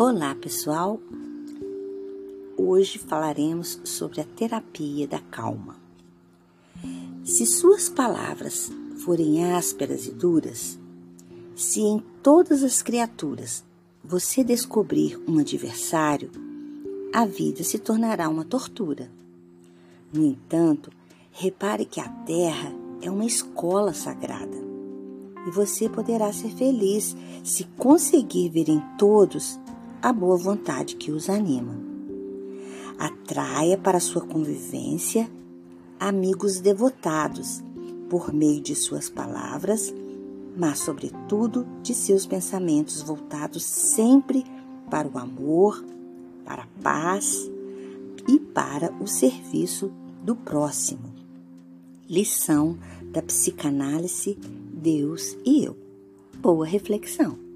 Olá, pessoal! Hoje falaremos sobre a terapia da calma. Se suas palavras forem ásperas e duras, se em todas as criaturas você descobrir um adversário, a vida se tornará uma tortura. No entanto, repare que a Terra é uma escola sagrada e você poderá ser feliz se conseguir ver em todos a boa vontade que os anima. Atraia para sua convivência amigos devotados por meio de suas palavras, mas, sobretudo, de seus pensamentos voltados sempre para o amor, para a paz e para o serviço do próximo. Lição da psicanálise Deus e eu. Boa reflexão.